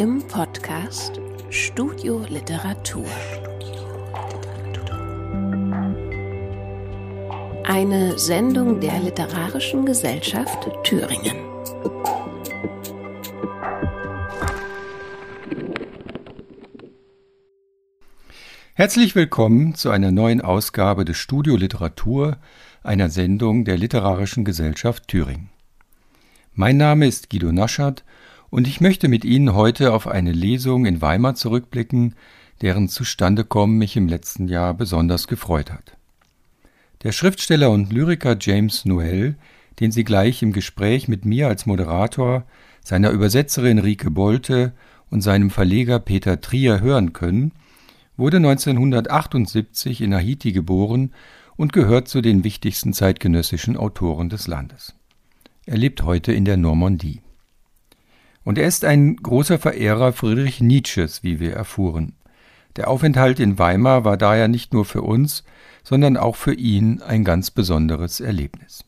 im Podcast Studio Literatur. Eine Sendung der Literarischen Gesellschaft Thüringen. Herzlich willkommen zu einer neuen Ausgabe des Studio Literatur, einer Sendung der Literarischen Gesellschaft Thüringen. Mein Name ist Guido Naschert und ich möchte mit Ihnen heute auf eine Lesung in Weimar zurückblicken, deren Zustandekommen mich im letzten Jahr besonders gefreut hat. Der Schriftsteller und Lyriker James Noel, den Sie gleich im Gespräch mit mir als Moderator, seiner Übersetzerin Rike Bolte und seinem Verleger Peter Trier hören können, wurde 1978 in Haiti geboren und gehört zu den wichtigsten zeitgenössischen Autoren des Landes. Er lebt heute in der Normandie. Und er ist ein großer Verehrer Friedrich Nietzsches, wie wir erfuhren. Der Aufenthalt in Weimar war daher nicht nur für uns, sondern auch für ihn ein ganz besonderes Erlebnis.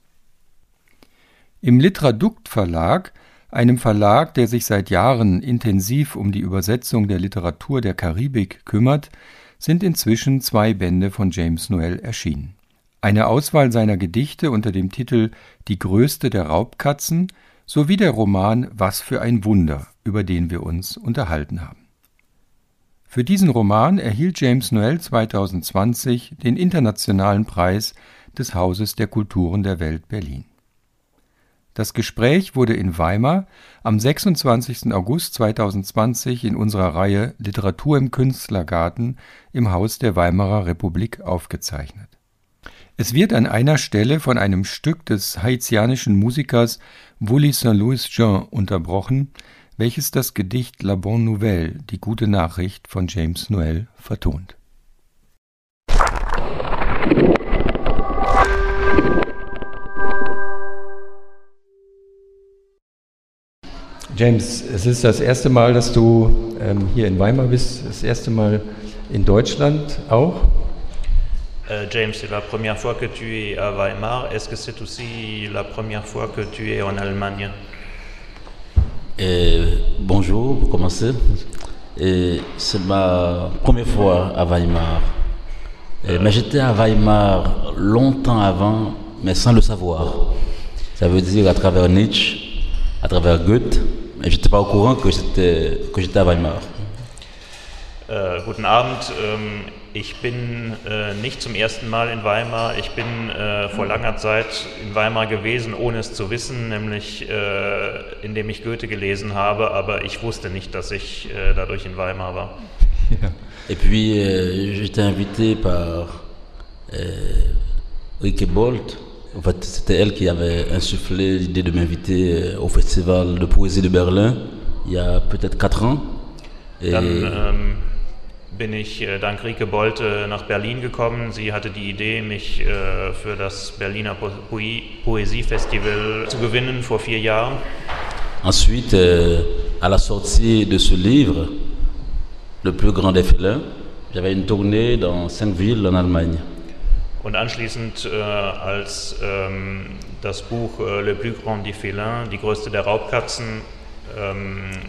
Im Litra-Dukt Verlag, einem Verlag, der sich seit Jahren intensiv um die Übersetzung der Literatur der Karibik kümmert, sind inzwischen zwei Bände von James Noel erschienen. Eine Auswahl seiner Gedichte unter dem Titel Die größte der Raubkatzen sowie der Roman Was für ein Wunder, über den wir uns unterhalten haben. Für diesen Roman erhielt James Noel 2020 den Internationalen Preis des Hauses der Kulturen der Welt Berlin. Das Gespräch wurde in Weimar am 26. August 2020 in unserer Reihe Literatur im Künstlergarten im Haus der Weimarer Republik aufgezeichnet. Es wird an einer Stelle von einem Stück des haitianischen Musikers Wully Saint-Louis Jean unterbrochen, welches das Gedicht La Bonne Nouvelle, die gute Nachricht von James Noel, vertont. James, es ist das erste Mal, dass du ähm, hier in Weimar bist, das erste Mal in Deutschland auch. Euh, James, c'est la première fois que tu es à Weimar. Est-ce que c'est aussi la première fois que tu es en Allemagne? Et Bonjour, pour commencer. Et C'est ma première fois à Weimar. Mais j'étais à Weimar longtemps avant, mais sans le savoir. Ça veut dire à travers Nietzsche, à travers Goethe, mais je n'étais pas au courant que j'étais à Weimar. Guten Abend. Ähm, ich bin äh, nicht zum ersten Mal in Weimar. Ich bin äh, vor langer Zeit in Weimar gewesen, ohne es zu wissen, nämlich äh, indem ich Goethe gelesen habe, aber ich wusste nicht, dass ich äh, dadurch in Weimar war. Ja. Et puis, euh, j'étais invité par euh, Rike Bolt. En fait, c'était elle qui avait insufflé l'idée de m'inviter euh, au Festival de poésie de Berlin il y a peut-être 4 ans. Et Dann, ähm, bin ich äh, dank Rike Bolte nach Berlin gekommen. Sie hatte die Idee, mich äh, für das Berliner po Poesiefestival zu gewinnen vor vier Jahren. Ensuite, euh, à la sortie de ce livre, Le plus grand des félins, j'avais une tournée dans cinq villes en Allemagne. Und anschließend, äh, als ähm, das Buch äh, Le plus grand des félins, die größte der Raubkatzen,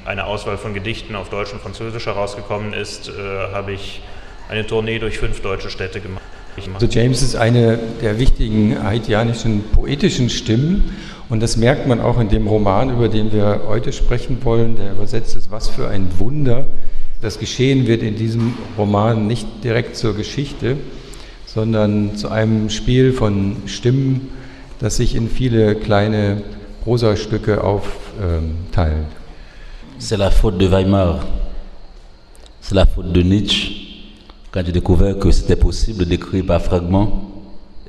eine Auswahl von Gedichten auf Deutsch und Französisch herausgekommen ist, äh, habe ich eine Tournee durch fünf deutsche Städte gemacht. Also James ist eine der wichtigen haitianischen poetischen Stimmen und das merkt man auch in dem Roman, über den wir heute sprechen wollen, der übersetzt ist Was für ein Wunder. Das Geschehen wird in diesem Roman nicht direkt zur Geschichte, sondern zu einem Spiel von Stimmen, das sich in viele kleine Prosastücke aufteilen. C'est la faute de Weimar. C'est la faute de Nietzsche quand j'ai découvert que c'était possible d'écrire par fragments.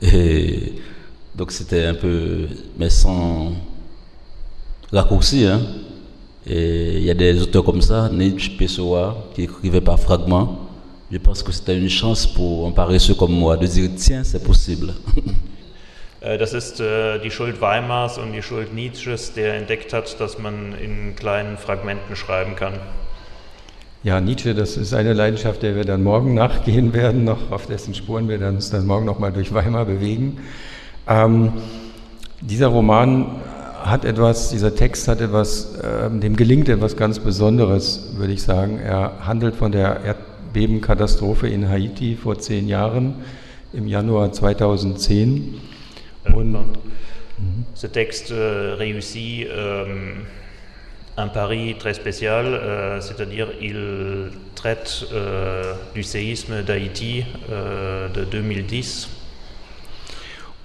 Et donc c'était un peu, mais sans raccourci. Hein. Et il y a des auteurs comme ça, Nietzsche, Pessoa, qui écrivaient par fragments. Je pense que c'était une chance pour un paresseux comme moi de dire tiens, c'est possible. Äh, das ist äh, die Schuld Weimars und die Schuld Nietzsches, der entdeckt hat, dass man in kleinen Fragmenten schreiben kann. Ja, Nietzsche, das ist eine Leidenschaft, der wir dann morgen nachgehen werden, noch auf dessen Spuren wir uns dann morgen noch mal durch Weimar bewegen. Ähm, dieser Roman hat etwas, dieser Text hat etwas, äh, dem gelingt etwas ganz Besonderes, würde ich sagen. Er handelt von der Erdbebenkatastrophe in Haiti vor zehn Jahren, im Januar 2010. Und Ce texte euh, réussit euh, un pari très spécial, euh, c'est-à-dire il traite euh, du séisme d'Haïti euh, de 2010.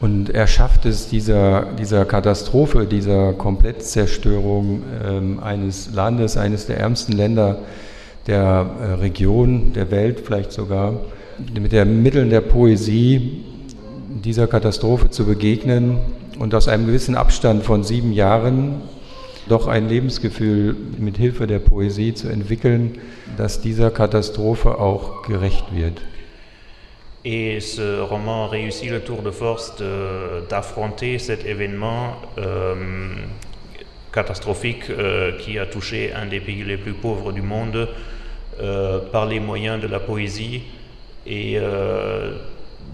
Und er schafft es, dieser, dieser Katastrophe, dieser Komplettzerstörung ähm, eines Landes, eines der ärmsten Länder der äh, Region, der Welt vielleicht sogar, mit den Mitteln der Poesie dieser Katastrophe zu begegnen und aus einem gewissen Abstand von sieben Jahren doch ein Lebensgefühl mit Hilfe der Poesie zu entwickeln, das dieser Katastrophe auch gerecht wird. Et ce roman réussit le tour de force d'affronter cet événement euh, catastrophique euh, qui a touché un des pays les plus pauvres du monde euh, par les moyens de la poésie et euh,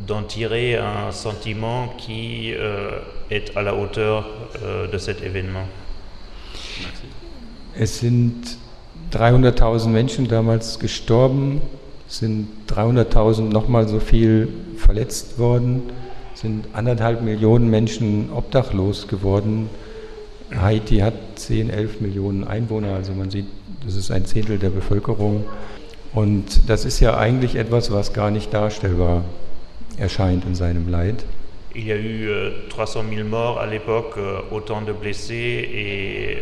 d'en tirer un sentiment qui euh, est à la hauteur euh, de cet événement. Es sind 300.000 Menschen damals gestorben, es sind 300.000 nochmal so viel verletzt worden, es sind anderthalb Millionen Menschen obdachlos geworden. Haiti hat 10, 11 Millionen Einwohner, also man sieht, das ist ein Zehntel der Bevölkerung. Und das ist ja eigentlich etwas, was gar nicht darstellbar erscheint in seinem Leid. Il y a eu euh, 300 000 morts à l'époque, euh, autant de blessés et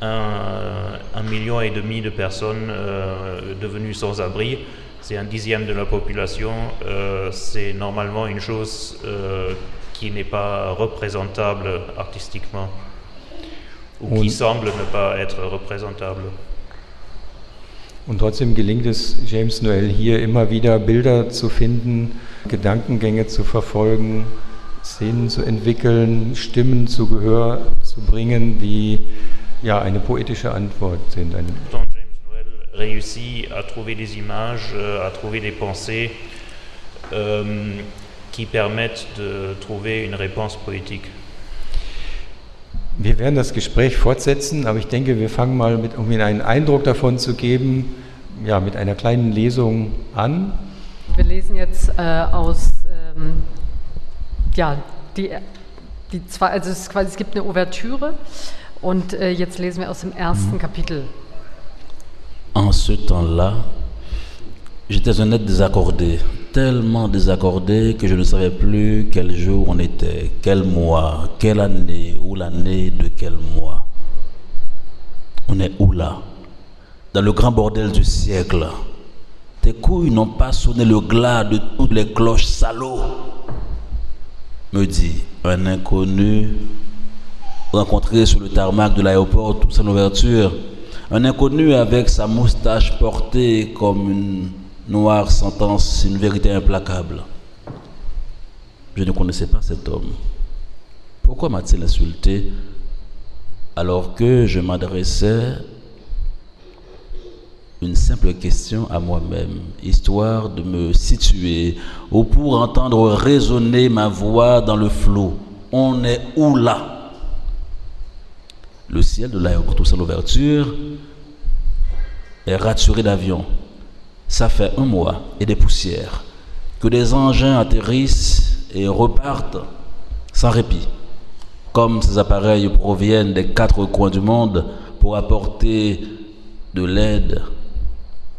un, un, million et demi de personnes euh, devenues sans abri. C'est un dixième de la population. Euh, c'est normalement une chose euh, qui n'est pas représentable artistiquement ou qui semble ne pas être représentable. Und trotzdem gelingt es James Noel hier immer wieder Bilder zu finden, Gedankengänge zu verfolgen, Szenen zu entwickeln, Stimmen zu Gehör zu bringen, die ja eine poetische Antwort sind. Eine réussit à trouver des images, euh, à trouver des pensées euh, qui permettent de trouver une réponse poétique. Wir werden das Gespräch fortsetzen, aber ich denke, wir fangen mal mit, um Ihnen einen Eindruck davon zu geben, ja, mit einer kleinen Lesung an. Wir lesen jetzt äh, aus, ähm, ja, die, die zwei, also es, quasi, es gibt eine Ouvertüre und äh, jetzt lesen wir aus dem ersten mhm. Kapitel. En ce temps-là, j'étais un être désaccordé, tellement désaccordé que je ne savais plus quel jour on était, quel mois, quelle année ou l'année de quel mois. On est où là? Dans le grand bordel du siècle. Tes couilles n'ont pas sonné le glas de toutes les cloches salauds, me dit un inconnu rencontré sur le tarmac de l'aéroport tout son ouverture. Un inconnu avec sa moustache portée comme une noire sentence, une vérité implacable. Je ne connaissais pas cet homme. Pourquoi m'a-t-il insulté alors que je m'adressais une simple question à moi-même, histoire de me situer ou pour entendre résonner ma voix dans le flou. On est où là? Le ciel de l'aéroport, tout l'ouverture, est raturé d'avions. Ça fait un mois et des poussières que des engins atterrissent et repartent sans répit. Comme ces appareils proviennent des quatre coins du monde pour apporter de l'aide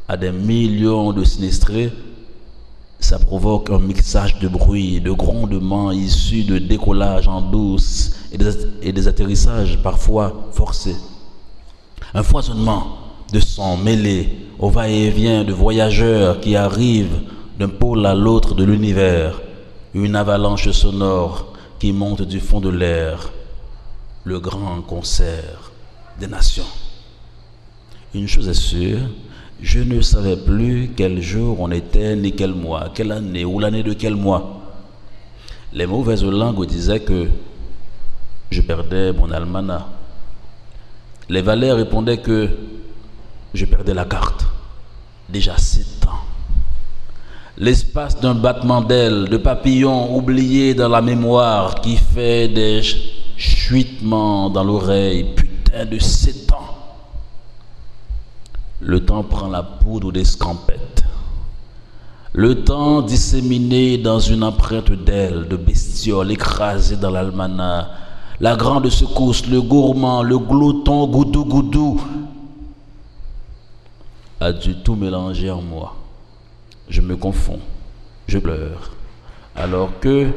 à des millions de sinistrés, ça provoque un mixage de bruit, et de grondements issus de décollages en douce et des, et des atterrissages parfois forcés. Un foisonnement de sons mêlés au va-et-vient de voyageurs qui arrivent d'un pôle à l'autre de l'univers, une avalanche sonore qui monte du fond de l'air, le grand concert des nations. Une chose est sûre, je ne savais plus quel jour on était, ni quel mois, quelle année ou l'année de quel mois. Les mauvaises langues disaient que je perdais mon almanach. Les valets répondaient que je perdais la carte. Déjà sept ans. L'espace d'un battement d'ailes, de papillons oubliés dans la mémoire qui fait des chuitement dans l'oreille. Putain de sept. Le temps prend la poudre d'escampette. Le temps disséminé dans une empreinte d'ailes, de bestioles écrasées dans l'almanach. La grande secousse, le gourmand, le glouton, goudou goudou, a dû tout mélanger en moi. Je me confonds, je pleure. Alors que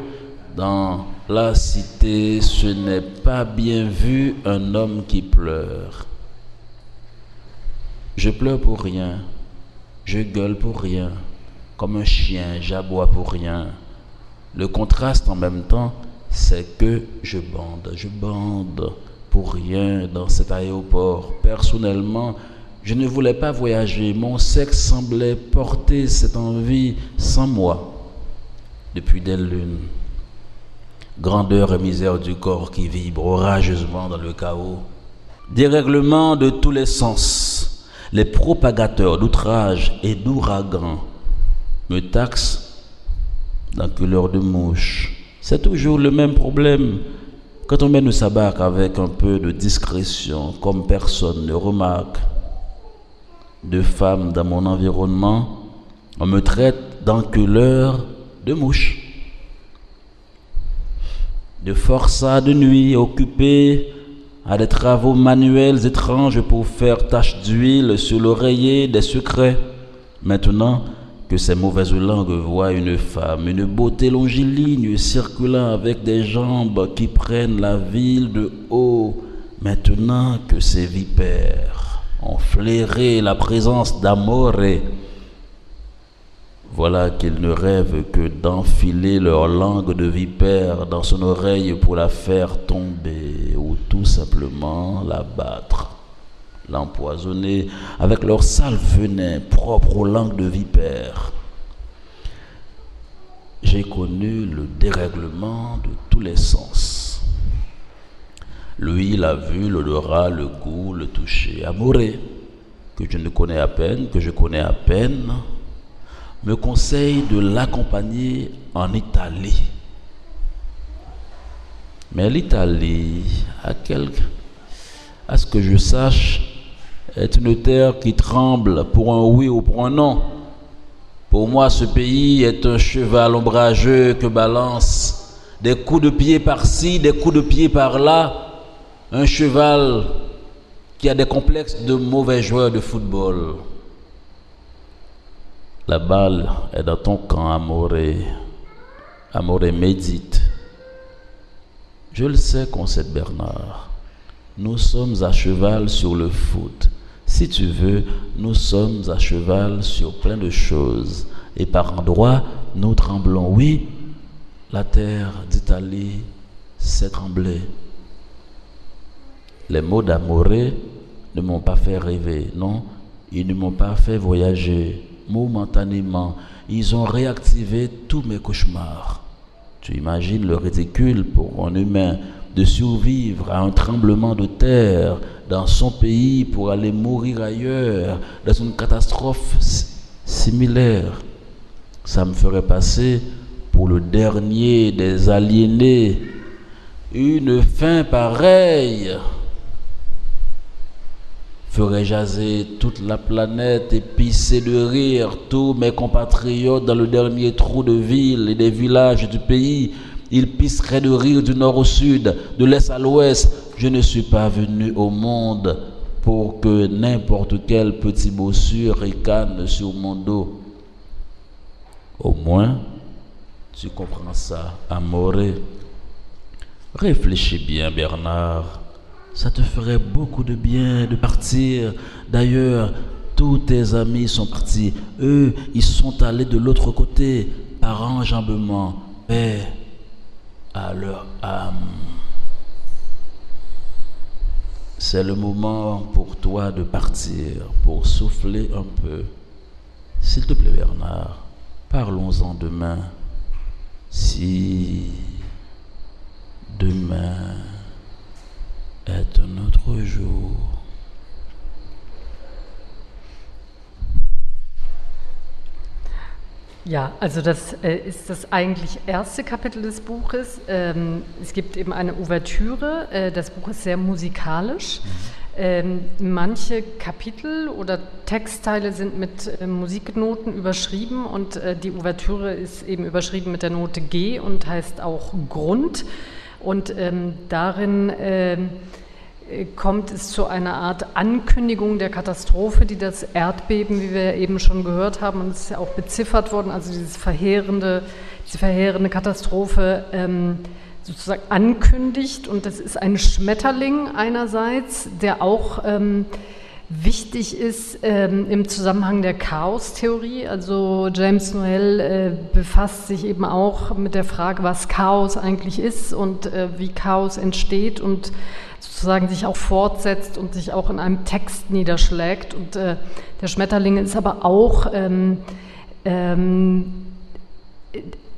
dans la cité, ce n'est pas bien vu un homme qui pleure. Je pleure pour rien, je gueule pour rien, comme un chien, j'aboie pour rien. Le contraste en même temps, c'est que je bande, je bande pour rien dans cet aéroport. Personnellement, je ne voulais pas voyager. Mon sexe semblait porter cette envie sans moi depuis des lunes. Grandeur et misère du corps qui vibre orageusement dans le chaos. Dérèglement de tous les sens. Les propagateurs d'outrage et d'ouragan me taxent d'enculeur de mouche. C'est toujours le même problème. Quand on mène sa barque avec un peu de discrétion, comme personne ne remarque, de femmes dans mon environnement, on me traite d'enculeur de mouche. De forçat de nuit occupé à des travaux manuels étranges pour faire tache d'huile sur l'oreiller des secrets. Maintenant que ces mauvaises langues voient une femme, une beauté longiligne circulant avec des jambes qui prennent la ville de haut, maintenant que ces vipères ont flairé la présence d'Amore, voilà qu'ils ne rêvent que d'enfiler leur langue de vipère dans son oreille pour la faire tomber ou tout simplement la battre, l'empoisonner avec leur sale venin propre aux langues de vipère. J'ai connu le dérèglement de tous les sens. Lui, la vue, l'odorat, le goût, le toucher, amoureux, que je ne connais à peine, que je connais à peine, me conseille de l'accompagner en Italie. Mais l'Italie, à, à ce que je sache, est une terre qui tremble pour un oui ou pour un non. Pour moi, ce pays est un cheval ombrageux que balance des coups de pied par-ci, des coups de pied par-là. Un cheval qui a des complexes de mauvais joueurs de football. La balle est dans ton camp, Amoré. Amoré médite. Je le sais, concède Bernard. Nous sommes à cheval sur le foot. Si tu veux, nous sommes à cheval sur plein de choses. Et par endroits, nous tremblons. Oui, la terre d'Italie s'est tremblée. Les mots d'Amoré ne m'ont pas fait rêver, non, ils ne m'ont pas fait voyager momentanément. Ils ont réactivé tous mes cauchemars. Tu imagines le ridicule pour un humain de survivre à un tremblement de terre dans son pays pour aller mourir ailleurs, dans une catastrophe similaire. Ça me ferait passer pour le dernier des aliénés. Une fin pareille ferait jaser toute la planète et pisser de rire tous mes compatriotes dans le dernier trou de ville et des villages du pays. Ils pisseraient de rire du nord au sud, de l'est à l'ouest. Je ne suis pas venu au monde pour que n'importe quel petit bossu ricane sur mon dos. Au moins, tu comprends ça, Amoré. Réfléchis bien, Bernard. Ça te ferait beaucoup de bien de partir. D'ailleurs, tous tes amis sont partis. Eux, ils sont allés de l'autre côté par enjambement. Paix à leur âme. C'est le moment pour toi de partir, pour souffler un peu. S'il te plaît, Bernard, parlons-en demain. Si demain est un autre jour. Ja, also das äh, ist das eigentlich erste Kapitel des Buches. Ähm, es gibt eben eine Ouvertüre. Äh, das Buch ist sehr musikalisch. Ähm, manche Kapitel oder Textteile sind mit äh, Musiknoten überschrieben und äh, die Ouvertüre ist eben überschrieben mit der Note G und heißt auch Grund. Und ähm, darin ähm, kommt es zu einer Art Ankündigung der Katastrophe, die das Erdbeben, wie wir eben schon gehört haben, und es ist ja auch beziffert worden, also dieses verheerende, diese verheerende Katastrophe ähm, sozusagen ankündigt. Und das ist ein Schmetterling einerseits, der auch ähm, wichtig ist ähm, im Zusammenhang der Chaostheorie. Also James Noel äh, befasst sich eben auch mit der Frage, was Chaos eigentlich ist und äh, wie Chaos entsteht und sozusagen sich auch fortsetzt und sich auch in einem Text niederschlägt. Und äh, der Schmetterling ist aber auch ähm, ähm,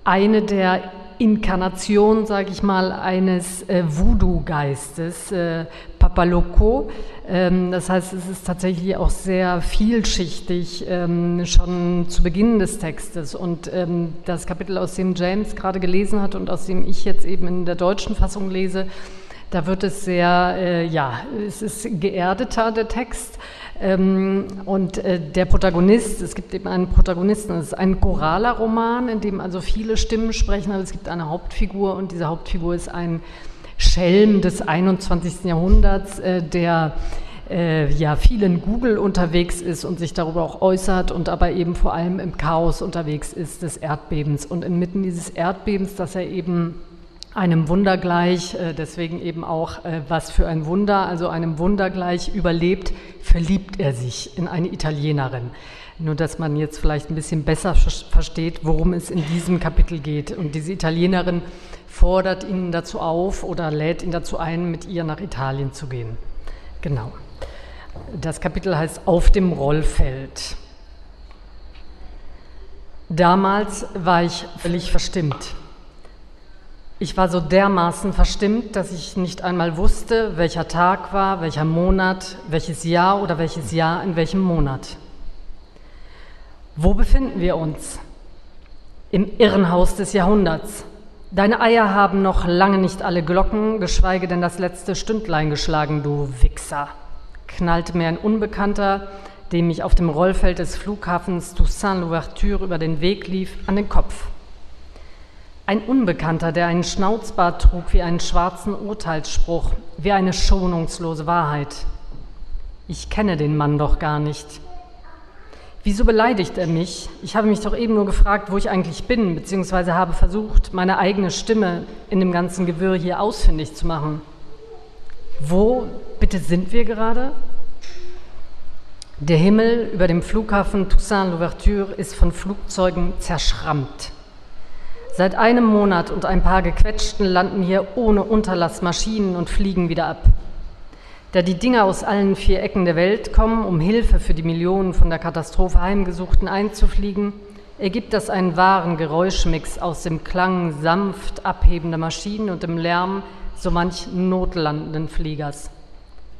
eine der Inkarnationen, sage ich mal, eines äh, Voodoo-Geistes, äh, Papaloko. Ähm, das heißt, es ist tatsächlich auch sehr vielschichtig, ähm, schon zu Beginn des Textes. Und ähm, das Kapitel, aus dem James gerade gelesen hat und aus dem ich jetzt eben in der deutschen Fassung lese, da wird es sehr, äh, ja, es ist geerdeter, der Text. Ähm, und äh, der Protagonist, es gibt eben einen Protagonisten, es ist ein choraler Roman, in dem also viele Stimmen sprechen, aber es gibt eine Hauptfigur und diese Hauptfigur ist ein Schelm des 21. Jahrhunderts, äh, der äh, ja viel in Google unterwegs ist und sich darüber auch äußert und aber eben vor allem im Chaos unterwegs ist des Erdbebens. Und inmitten dieses Erdbebens, das er eben einem Wunder gleich, äh, deswegen eben auch äh, was für ein Wunder, also einem Wunder gleich überlebt, verliebt er sich in eine Italienerin. Nur dass man jetzt vielleicht ein bisschen besser versteht, worum es in diesem Kapitel geht. Und diese Italienerin fordert ihn dazu auf oder lädt ihn dazu ein, mit ihr nach Italien zu gehen. Genau. Das Kapitel heißt Auf dem Rollfeld. Damals war ich völlig verstimmt. Ich war so dermaßen verstimmt, dass ich nicht einmal wusste, welcher Tag war, welcher Monat, welches Jahr oder welches Jahr in welchem Monat. Wo befinden wir uns? Im Irrenhaus des Jahrhunderts. Deine Eier haben noch lange nicht alle Glocken, geschweige denn das letzte Stündlein geschlagen, du Wichser, knallte mir ein Unbekannter, dem ich auf dem Rollfeld des Flughafens Toussaint Louverture über den Weg lief, an den Kopf. Ein Unbekannter, der einen Schnauzbart trug wie einen schwarzen Urteilsspruch, wie eine schonungslose Wahrheit. Ich kenne den Mann doch gar nicht. Wieso beleidigt er mich? Ich habe mich doch eben nur gefragt, wo ich eigentlich bin, beziehungsweise habe versucht, meine eigene Stimme in dem ganzen Gewirr hier ausfindig zu machen. Wo bitte sind wir gerade? Der Himmel über dem Flughafen Toussaint Louverture ist von Flugzeugen zerschrammt. Seit einem Monat und ein paar gequetschten landen hier ohne Unterlass Maschinen und fliegen wieder ab. Da die Dinger aus allen vier Ecken der Welt kommen, um Hilfe für die Millionen von der Katastrophe Heimgesuchten einzufliegen, ergibt das einen wahren Geräuschmix aus dem Klang sanft abhebender Maschinen und dem Lärm so manch notlandenden Fliegers.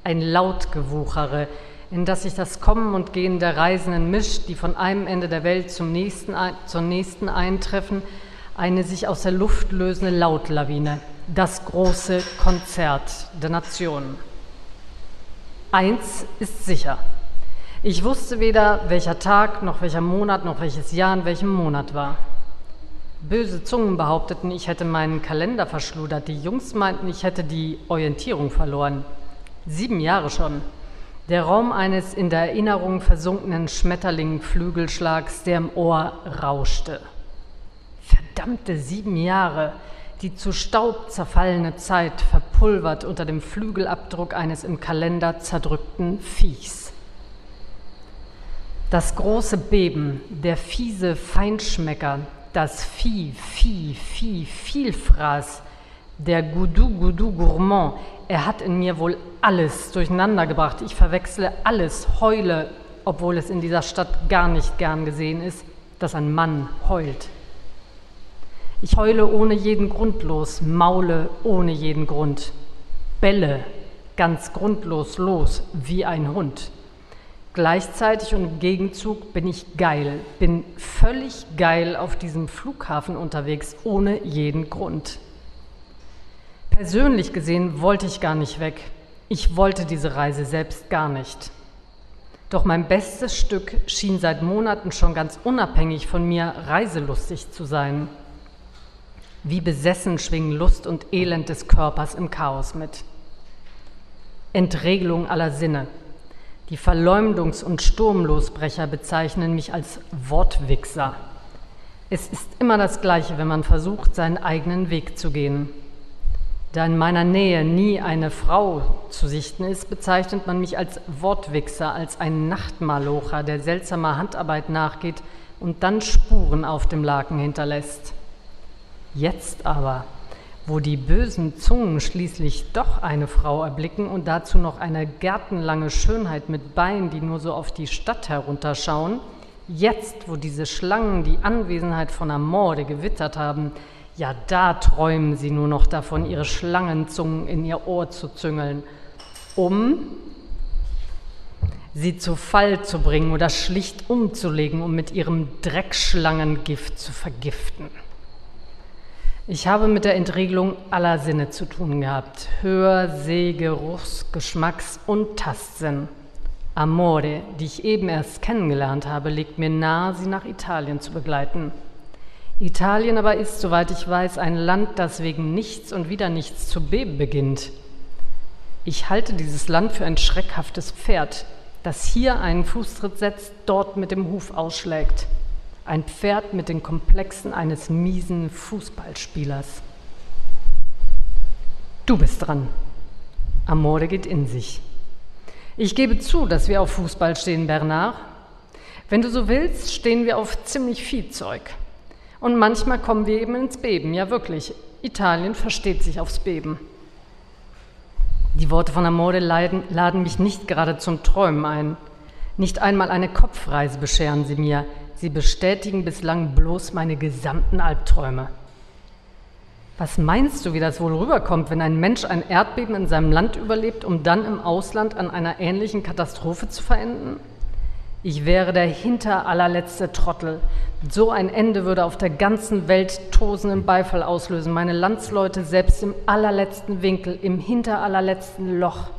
Ein Lautgewuchere, in das sich das Kommen und Gehen der Reisenden mischt, die von einem Ende der Welt zum nächsten, zur nächsten eintreffen, eine sich aus der Luft lösende Lautlawine, das große Konzert der Nationen. Eins ist sicher. Ich wusste weder, welcher Tag, noch welcher Monat, noch welches Jahr in welchem Monat war. Böse Zungen behaupteten, ich hätte meinen Kalender verschludert. Die Jungs meinten, ich hätte die Orientierung verloren. Sieben Jahre schon. Der Raum eines in der Erinnerung versunkenen Schmetterlingflügelschlags, der im Ohr rauschte verdammte sieben Jahre, die zu Staub zerfallene Zeit verpulvert unter dem Flügelabdruck eines im Kalender zerdrückten Viechs. Das große Beben, der fiese Feinschmecker, das Vieh, Vieh, Vieh, Vielfraß, der Goudou Goudou Gourmand, er hat in mir wohl alles durcheinandergebracht. Ich verwechsle alles, heule, obwohl es in dieser Stadt gar nicht gern gesehen ist, dass ein Mann heult. Ich heule ohne jeden Grund los, maule ohne jeden Grund, belle ganz grundlos los wie ein Hund. Gleichzeitig und im Gegenzug bin ich geil, bin völlig geil auf diesem Flughafen unterwegs, ohne jeden Grund. Persönlich gesehen wollte ich gar nicht weg. Ich wollte diese Reise selbst gar nicht. Doch mein bestes Stück schien seit Monaten schon ganz unabhängig von mir reiselustig zu sein. Wie besessen schwingen Lust und Elend des Körpers im Chaos mit. Entregelung aller Sinne. Die Verleumdungs- und Sturmlosbrecher bezeichnen mich als Wortwichser. Es ist immer das Gleiche, wenn man versucht, seinen eigenen Weg zu gehen. Da in meiner Nähe nie eine Frau zu sichten ist, bezeichnet man mich als Wortwichser, als ein Nachtmalocher, der seltsamer Handarbeit nachgeht und dann Spuren auf dem Laken hinterlässt. Jetzt aber, wo die bösen Zungen schließlich doch eine Frau erblicken und dazu noch eine gärtenlange Schönheit mit Beinen, die nur so auf die Stadt herunterschauen, jetzt, wo diese Schlangen die Anwesenheit von Amore gewittert haben, ja, da träumen sie nur noch davon, ihre Schlangenzungen in ihr Ohr zu züngeln, um sie zu Fall zu bringen oder schlicht umzulegen, um mit ihrem Dreckschlangengift zu vergiften. Ich habe mit der Entregelung aller Sinne zu tun gehabt. Hör-, Seh-, Geruchs-, Geschmacks- und Tastsinn. Amore, die ich eben erst kennengelernt habe, legt mir nahe, sie nach Italien zu begleiten. Italien aber ist, soweit ich weiß, ein Land, das wegen nichts und wieder nichts zu beben beginnt. Ich halte dieses Land für ein schreckhaftes Pferd, das hier einen Fußtritt setzt, dort mit dem Huf ausschlägt. Ein Pferd mit den Komplexen eines miesen Fußballspielers. Du bist dran. Amore geht in sich. Ich gebe zu, dass wir auf Fußball stehen, Bernard. Wenn du so willst, stehen wir auf ziemlich viel Zeug. Und manchmal kommen wir eben ins Beben, ja wirklich. Italien versteht sich aufs Beben. Die Worte von Amore laden, laden mich nicht gerade zum Träumen ein. Nicht einmal eine Kopfreise bescheren sie mir. Sie bestätigen bislang bloß meine gesamten Albträume. Was meinst du, wie das wohl rüberkommt, wenn ein Mensch ein Erdbeben in seinem Land überlebt, um dann im Ausland an einer ähnlichen Katastrophe zu verenden? Ich wäre der hinter allerletzte Trottel. So ein Ende würde auf der ganzen Welt tosenden Beifall auslösen. Meine Landsleute, selbst im allerletzten Winkel, im hinter allerletzten Loch,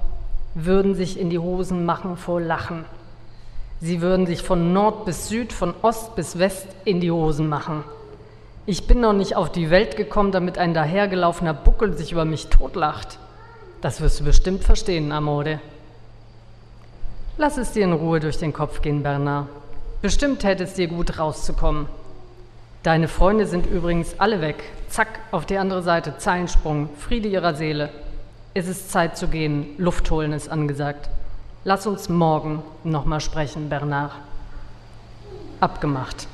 würden sich in die Hosen machen vor Lachen. Sie würden sich von Nord bis Süd, von Ost bis West in die Hosen machen. Ich bin noch nicht auf die Welt gekommen, damit ein dahergelaufener Buckel sich über mich totlacht. Das wirst du bestimmt verstehen, Amore. Lass es dir in Ruhe durch den Kopf gehen, Bernard. Bestimmt hätte es dir gut rauszukommen. Deine Freunde sind übrigens alle weg. Zack, auf die andere Seite, Zeilensprung, Friede ihrer Seele. Es ist Zeit zu gehen, Luft holen ist angesagt. Lass uns morgen nochmal sprechen, Bernard. Abgemacht.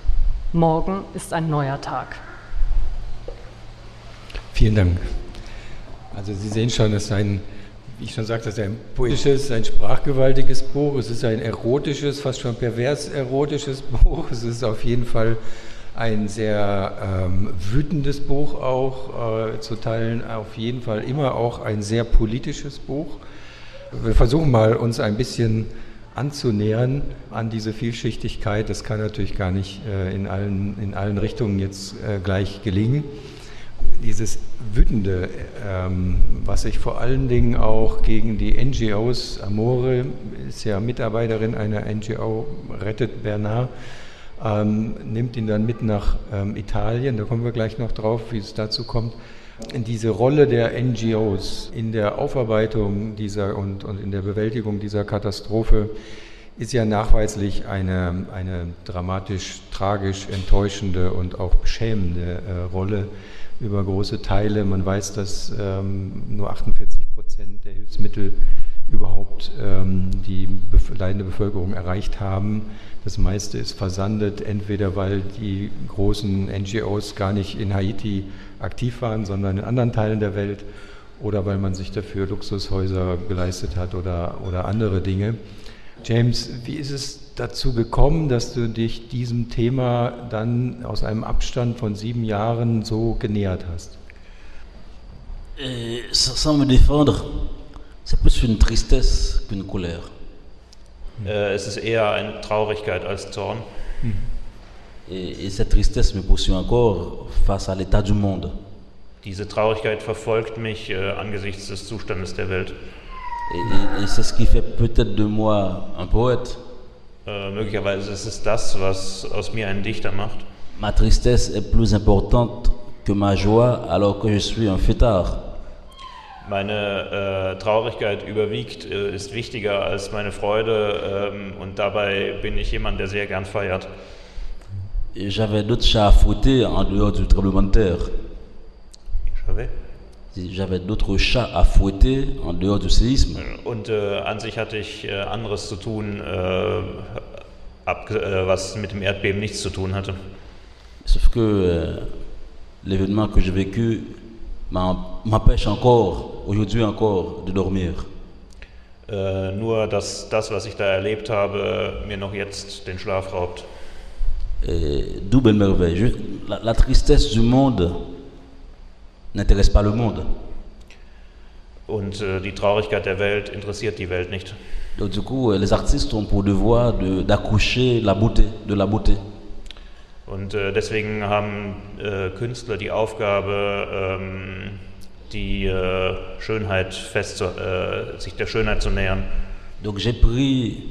Morgen ist ein neuer Tag. Vielen Dank. Also Sie sehen schon, es ist ein wie ich schon sagte, es ist ein poetisches, ein sprachgewaltiges Buch. Es ist ein erotisches, fast schon pervers erotisches Buch. Es ist auf jeden Fall ein sehr ähm, wütendes Buch auch, äh, zu Teilen auf jeden Fall immer auch ein sehr politisches Buch. Wir versuchen mal, uns ein bisschen anzunähern an diese Vielschichtigkeit. Das kann natürlich gar nicht äh, in, allen, in allen Richtungen jetzt äh, gleich gelingen dieses Wütende, ähm, was sich vor allen Dingen auch gegen die NGOs, Amore ist ja Mitarbeiterin einer NGO, rettet Bernard, ähm, nimmt ihn dann mit nach ähm, Italien, da kommen wir gleich noch drauf, wie es dazu kommt. Diese Rolle der NGOs in der Aufarbeitung dieser und, und in der Bewältigung dieser Katastrophe ist ja nachweislich eine, eine dramatisch, tragisch, enttäuschende und auch beschämende äh, Rolle über große Teile. Man weiß, dass ähm, nur 48 Prozent der Hilfsmittel überhaupt ähm, die leidende Bevölkerung erreicht haben. Das meiste ist versandet, entweder weil die großen NGOs gar nicht in Haiti aktiv waren, sondern in anderen Teilen der Welt oder weil man sich dafür Luxushäuser geleistet hat oder, oder andere Dinge. James, wie ist es dazu gekommen, dass du dich diesem Thema dann aus einem Abstand von sieben Jahren so genähert hast? Et sans me défendre, c'est plus une tristesse qu'une colère. Äh, es ist eher eine Traurigkeit als Zorn. Et, et cette tristesse me poursuit encore face à l'état du monde. Diese Traurigkeit verfolgt mich äh, angesichts des Zustandes der Welt. Et, c'est ce qui fait peut-être de moi un poète. Äh, möglicherweise ist es das, was aus mir einen Dichter macht. Ma tristesse est plus importante que ma joie alors que je suis un fêtard. Meine äh, Traurigkeit überwiegt, äh, ist wichtiger als meine Freude ähm, und dabei bin ich jemand, der sehr gern feiert. J'avais d'autres chats à fouetter en dehors du tremblement de terre. J'avais. J'avais d'autres chats à fouetter en dehors du séisme. Und äh, an sich hatte ich äh, anderes zu tun, äh, ab, äh, was mit dem Erdbeben nichts zu tun hatte. Sauf que euh, l'événement que j'ai vécu m'empêche encore, aujourd'hui encore, de dormir. Äh, nur, dass das, was ich da erlebt habe, mir noch jetzt den Schlaf raubt. Et belle merveille. La, la tristesse du monde n'intéresse pas le monde. Und äh, die Traurigkeit der Welt interessiert die Welt nicht. Donc du coup, euh, les artistes ont pour devoir de- d'accoucher la beauté, de la beauté. Und äh, deswegen haben äh, Künstler die Aufgabe, ähm, die äh, Schönheit festzu äh, sich. Donc j'ai pris,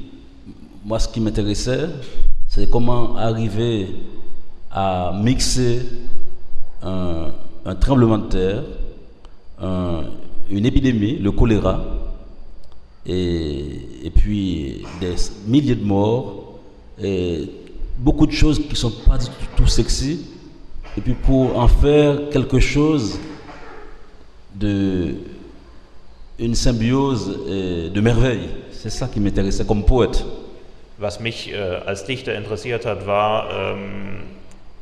moi ce qui m'intéressait, c'est comment arriver à mixer un, tremblement de terre, un- une épidémie, le choléra, et, et puis des milliers de morts, et beaucoup de choses qui ne sont pas du tout sexy, et puis pour en faire quelque chose de une symbiose euh, de merveille. C'est ça qui m'intéressait comme poète. Was mich äh, als Dichter interessiert hat, war ähm,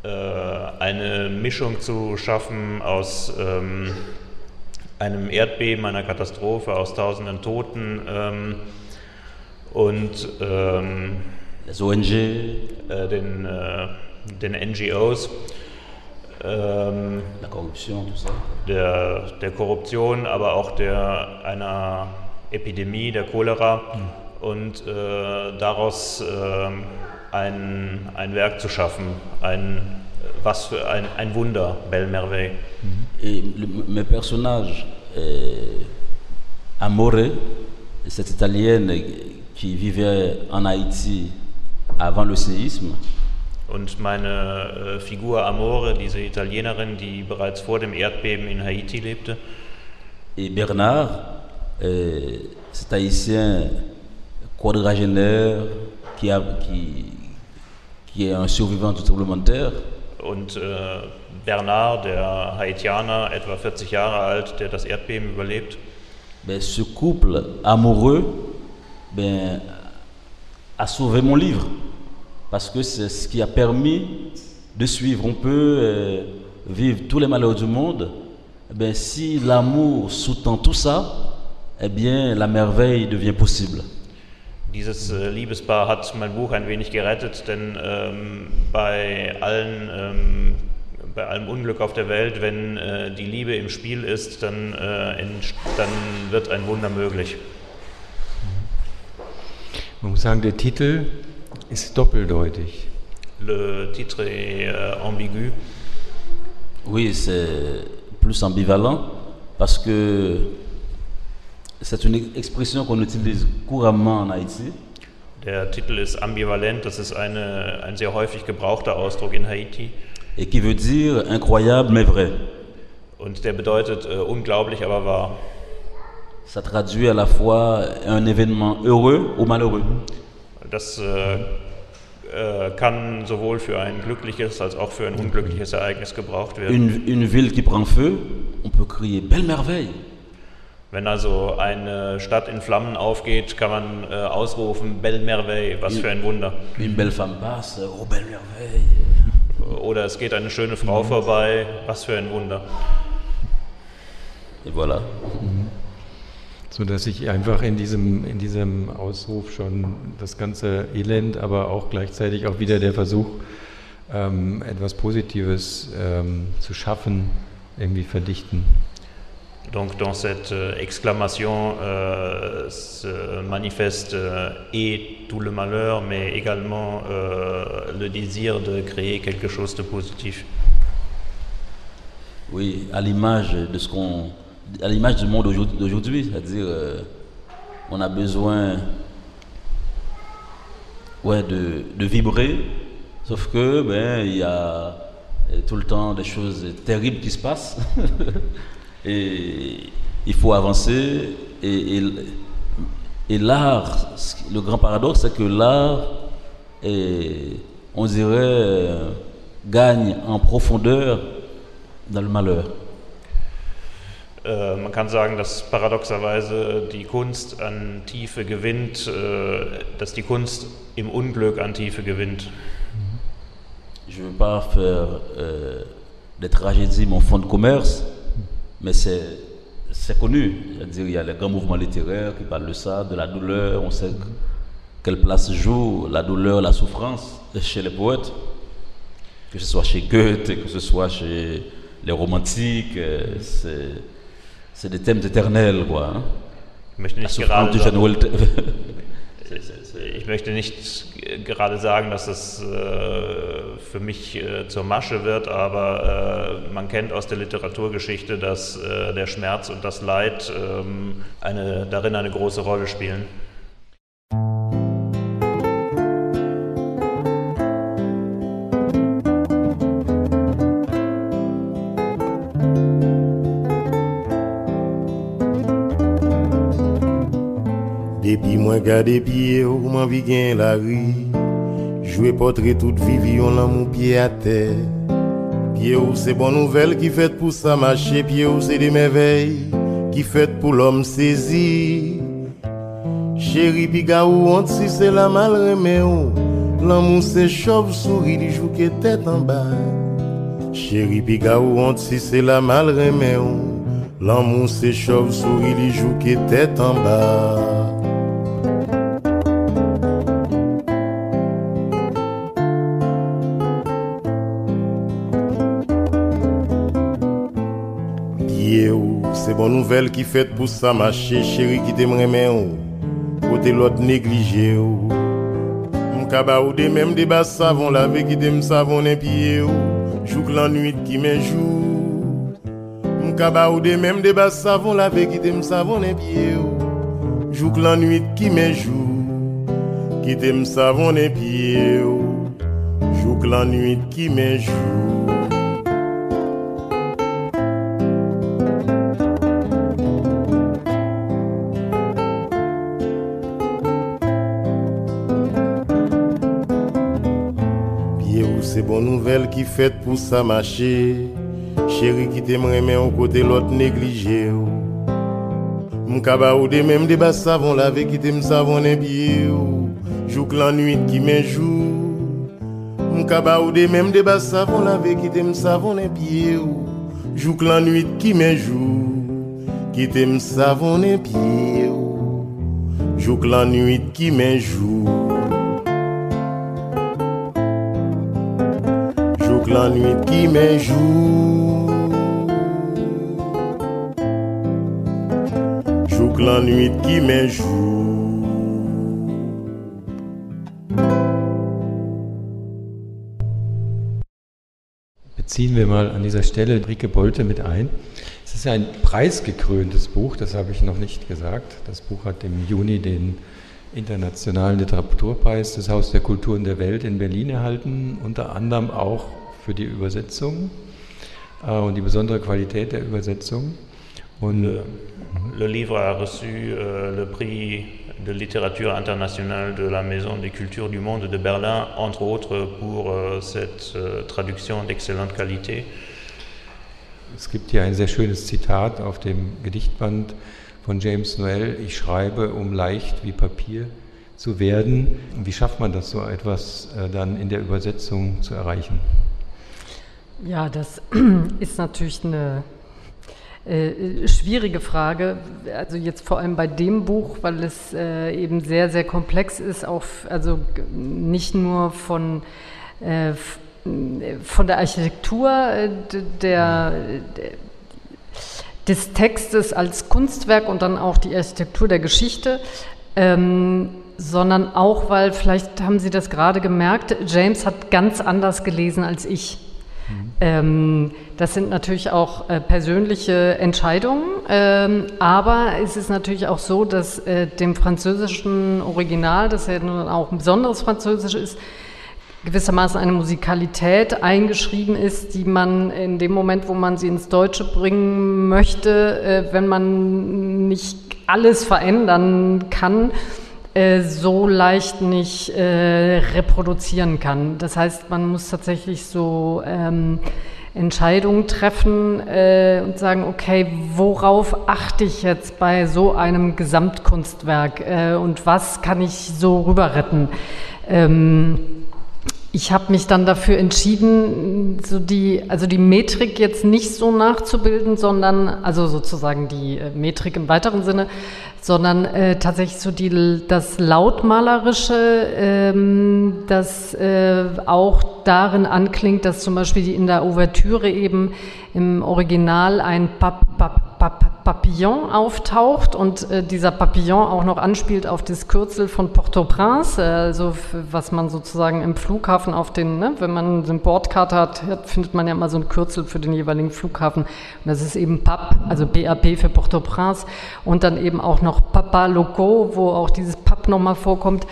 äh, eine Mischung zu schaffen aus ähm, einem Erdbeben, einer Katastrophe, aus tausenden Toten ähm, und ähm, Les ONG, äh, den, äh, den NGOs, ähm, la corruption, tout ça. der, der Korruption, aber auch der, einer Epidemie, der Cholera und äh, daraus ähm, ein, ein Werk zu schaffen, ein, was für ein, ein Wunder, Belle Merveille. Et le- mes personnages, euh, Amore, cette Italienne qui vivait en Haïti avant le séisme, Und meine äh, Figur Amore, diese Italienerin, die bereits vor dem Erdbeben in Haiti lebte, et Bernard, euh, cet Haïtien quadragénaire qui, a, qui, qui est un survivant du tremblement de terre, und äh, Bernard, der Haitianer, etwa 40 Jahre alt, der das Erdbeben überlebt. ben, ce couple amoureux ben, a sauvé mon livre. Parce que c'est ce qui a permis de suivre. On peut euh, vivre tous les malheurs du monde. Ben, si l'amour sous-tend tout ça, eh bien, la merveille devient possible. Dieses äh, Liebespaar hat mein Buch ein wenig gerettet, denn ähm, bei, allen, ähm, bei allem Unglück auf der Welt, wenn äh, die Liebe im Spiel ist, dann, äh, entst- dann wird ein Wunder möglich. Man muss sagen, der Titel ist doppeldeutig. Le titre est euh, ambigu. Oui, c'est plus ambivalent parce que c'est une expression qu'on utilise couramment en Haïti. Der Titel ist ambivalent, das ist eine, ein sehr häufig gebrauchter Ausdruck in Haiti et qui veut dire incroyable mais vrai. und der bedeutet äh, unglaublich, aber wahr. Ça traduit à la fois un événement heureux ou malheureux. Das äh, äh, kann sowohl für ein glückliches als auch für ein unglückliches Ereignis gebraucht werden. Une, une ville qui prend feu, on peut crier belle merveille. Wenn also eine Stadt in Flammen aufgeht, kann man äh, ausrufen, Belle Merveille, was für ein Wunder. Une belle femme passe, oh belle merveille. Oder es geht eine schöne Frau vorbei, was für ein Wunder. Et voilà. So dass ich einfach in diesem, in diesem Ausruf schon das ganze Elend, aber auch gleichzeitig auch wieder der Versuch, ähm, etwas Positives ähm, zu schaffen, irgendwie verdichten. Donc dans cette euh, exclamation euh, se manifeste euh, et tout le malheur, mais également euh, le désir de créer quelque chose de positif. Oui, à l'image de ce qu'on, à l'image du monde aujourd'hui- d'aujourd'hui, c'est-à-dire, euh, on a besoin, ouais, de, de vibrer, sauf que, ben, il y a tout le temps des choses terribles qui se passent, et il faut avancer, et, et, l'art, le grand paradoxe, c'est que l'art, on dirait, euh, gagne en profondeur dans le malheur. Äh, man kann sagen, dass paradoxerweise die Kunst an Tiefe gewinnt, äh, dass Kunst im Tiefe gewinnt. Je ne veux pas faire euh, des tragédies mon fond de commerce, mais c'est connu. Il y a les grands mouvements littéraires qui parlent de ça, de la douleur. On sait que- quelle place joue la douleur, la souffrance chez les poètes, que ce soit chez Goethe, que ce soit chez les romantiques. euh, c'est c'est des thèmes éternels, quoi. hein. Ich möchte nicht gerade sagen, ich möchte nicht äh, gerade sagen, dass es äh, für mich äh, zur Masche wird, aber äh, man kennt aus der Literaturgeschichte, dass äh, der Schmerz und das Leid ähm, eine, darin eine große Rolle spielen. Depi mwen gade piye ou mwen vi gen la ri. Jwe potre tout vivi yon lan moun piye a te. Piye ou se bon nouvel ki fet pou sa mache Piye ou se de merveil ki fet pou l'om sezi. Chéri pi ga ou ont si la mal reme ou Lan moun se chov souri li jou ke tet an ba. Chéri pi ga ou ont si la mal reme ou Lan moun se chov souri li jou ke tet an ba bon nouvel ki fet pou sa mache Chéri ki te mremen ou Kote lot neglije ou Mkaba ou de mem de bas savon lave ki te m savonen piye ou Jouk lan nuit ki men jou Mkaba ou de mem de bas savon lave ki te m savonen piye ou Jouk lan nuit ki men jou Ki te m savonen piye ou Jouk lan nuit ki men jou nouvelle qui fait pour ça marcher. Chérie qui t'aimerait mais au côté l'autre négligé. Oh. M'kaba ou de même débat savon lavé qui t'aime savon pieds. Oh. Jouk la nuit qui m'en joue. M'kaba ou de même débat savon lavé qui t'aime savon pieds. Oh. Jouk la nuit qui m'en joue. Qui t'aime savon pieds. Jouk la nuit qui m'en joue. Lan nuit ki men jou Jouk lan nuit ki men jou Beziehen wir mal an dieser Stelle Rike Bolte mit ein. Es ist ein preisgekröntes Buch, das habe ich noch nicht gesagt. Das Buch hat im Juni den Internationalen Literaturpreis des Haus der Kulturen der Welt in Berlin erhalten, unter anderem auch für die Übersetzung äh, und die besondere Qualität der Übersetzung. Und Le, le livre a reçu euh, le prix de littérature internationale de la Maison des cultures du monde de Berlin, entre autres pour euh, cette euh, traduction d'excellente qualité. Es gibt hier ein sehr schönes Zitat auf dem Gedichtband von James Noel. Ich schreibe, um leicht wie Papier zu werden. Wie schafft man das, so etwas äh, dann in der Übersetzung zu erreichen? Ja, das ist natürlich eine äh, schwierige Frage. Also jetzt vor allem bei dem Buch, weil es äh, eben sehr, sehr komplex ist, auch also nicht nur von äh, von der Architektur der des Textes als Kunstwerk und dann auch die Architektur der Geschichte, ähm, sondern auch, weil vielleicht haben Sie das gerade gemerkt, James hat ganz anders gelesen als ich. Mhm. Das sind natürlich auch äh, persönliche Entscheidungen, ähm, aber es ist natürlich auch so, dass äh, dem französischen Original, das ja nun auch ein besonderes Französisch ist, gewissermaßen eine Musikalität eingeschrieben ist, die man in dem Moment, wo man sie ins Deutsche bringen möchte, äh, wenn man nicht alles verändern kann, äh, so leicht nicht äh, reproduzieren kann. Das heißt, man muss tatsächlich so ähm, Entscheidungen treffen äh, und sagen, okay, worauf achte ich jetzt bei so einem Gesamtkunstwerk äh, und was kann ich so rüber retten? Ähm, ich habe mich dann dafür entschieden, so die, also die Metrik jetzt nicht so nachzubilden, sondern, also sozusagen die äh, Metrik im weiteren Sinne, sondern äh, tatsächlich so die, das Lautmalerische, ähm, das äh, auch darin anklingt, dass zum Beispiel in der Ouvertüre eben im Original ein Pap, Pap, Pap, Papillon auftaucht und äh, dieser Papillon auch noch anspielt auf das Kürzel von Port-au-Prince, äh, also was man sozusagen im Flughafen auf den, ne, wenn man eine Bordkarte hat, findet man ja immer so ein Kürzel für den jeweiligen Flughafen. Und das ist eben PAP, also BAP für Port-au-Prince und dann eben auch noch Papa Loco, wo auch dieses PAP nochmal vorkommt.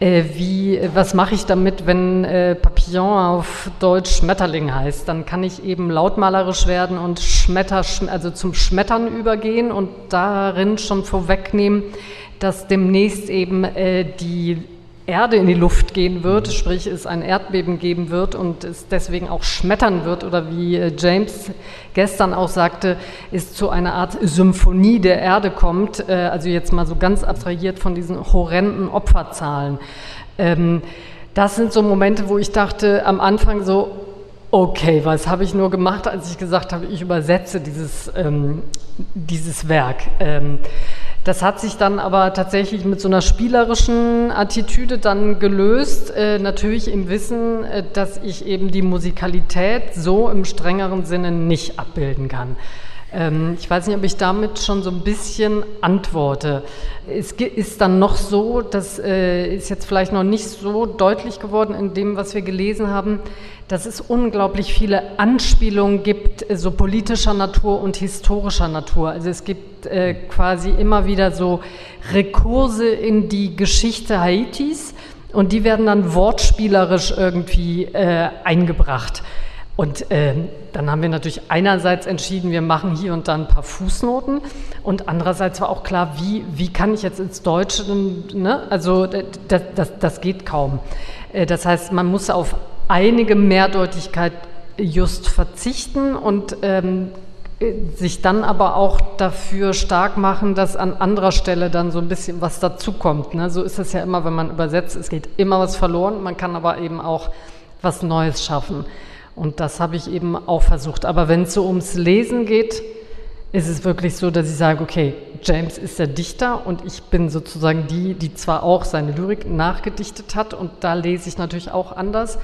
Äh, wie, was mache ich damit, wenn äh, Papillon auf Deutsch Schmetterling heißt? Dann kann ich eben lautmalerisch werden und Schmetter, also zum Schmettern übergehen und darin schon vorwegnehmen, dass demnächst eben äh, die Erde in die Luft gehen wird, sprich es ein Erdbeben geben wird und es deswegen auch schmettern wird oder wie äh, James gestern auch sagte, es zu einer Art Symphonie der Erde kommt, äh, also jetzt mal so ganz abstrahiert von diesen horrenden Opferzahlen. Ähm, das sind so Momente, wo ich dachte am Anfang so, okay, was habe ich nur gemacht, als ich gesagt habe, ich übersetze dieses, ähm, dieses Werk. Ähm, das hat sich dann aber tatsächlich mit so einer spielerischen Attitüde dann gelöst, äh, natürlich im Wissen, äh, dass ich eben die Musikalität so im strengeren Sinne nicht abbilden kann. Ähm, ich weiß nicht, ob ich damit schon so ein bisschen antworte. Es ist dann noch so, das äh, ist jetzt vielleicht noch nicht so deutlich geworden in dem, was wir gelesen haben, dass es unglaublich viele Anspielungen gibt, äh, so politischer Natur und historischer Natur. Also es gibt äh, quasi immer wieder so Rekurse in die Geschichte Haitis und die werden dann wortspielerisch irgendwie eingebracht. Und äh, dann haben wir natürlich einerseits entschieden, wir machen hier und da ein paar Fußnoten und andererseits war auch klar, wie, wie kann ich jetzt ins Deutsche, ne? also das, das, das geht kaum. Äh, das heißt, man muss auf einige Mehrdeutigkeit just verzichten und ähm, sich dann aber auch dafür stark machen, dass an anderer Stelle dann so ein bisschen was dazukommt. Ne? So ist es ja immer, wenn man übersetzt, es geht immer was verloren, man kann aber eben auch was Neues schaffen. Und das habe ich eben auch versucht. Aber wenn es so ums Lesen geht, ist es wirklich so, dass ich sage, okay, James ist der Dichter und ich bin sozusagen die, die zwar auch seine Lyrik nachgedichtet hat und da lese ich natürlich auch anders.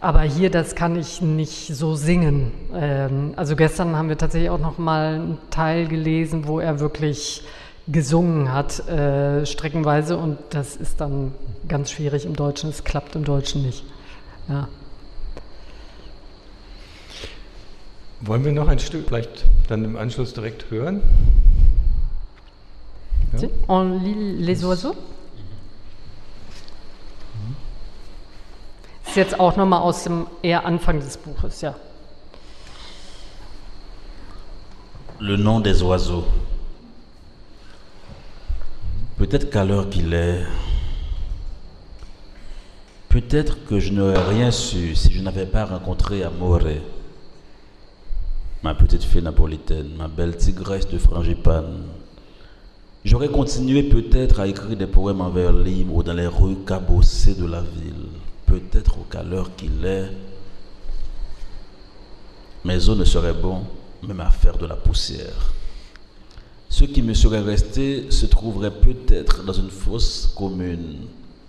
Aber hier, das kann ich nicht so singen. Ähm, also gestern haben wir tatsächlich auch noch mal einen Teil gelesen, wo er wirklich gesungen hat, äh, streckenweise. Und das ist dann ganz schwierig im Deutschen. Es klappt im Deutschen nicht. Ja. Wollen wir noch ein Stück vielleicht dann im Anschluss direkt hören? Ja? On lit les oiseaux? ist jetzt auch nochmal aus dem eher Anfang des Buches, ja. Le nom des oiseaux. Peut-être qu'à l'heure qu'il est, peut-être que je n'aurais rien su si je n'avais pas rencontré Amore, ma petite fille napolitaine, ma belle tigresse de frangipane. J'aurais continué peut-être à écrire des poèmes en vers libre dans les rues cabossées de la ville peut-être qu'à l'heure qu'il est, mes os ne seraient bons même à faire de la poussière. Ce qui me serait resté se trouverait peut-être dans une fosse commune,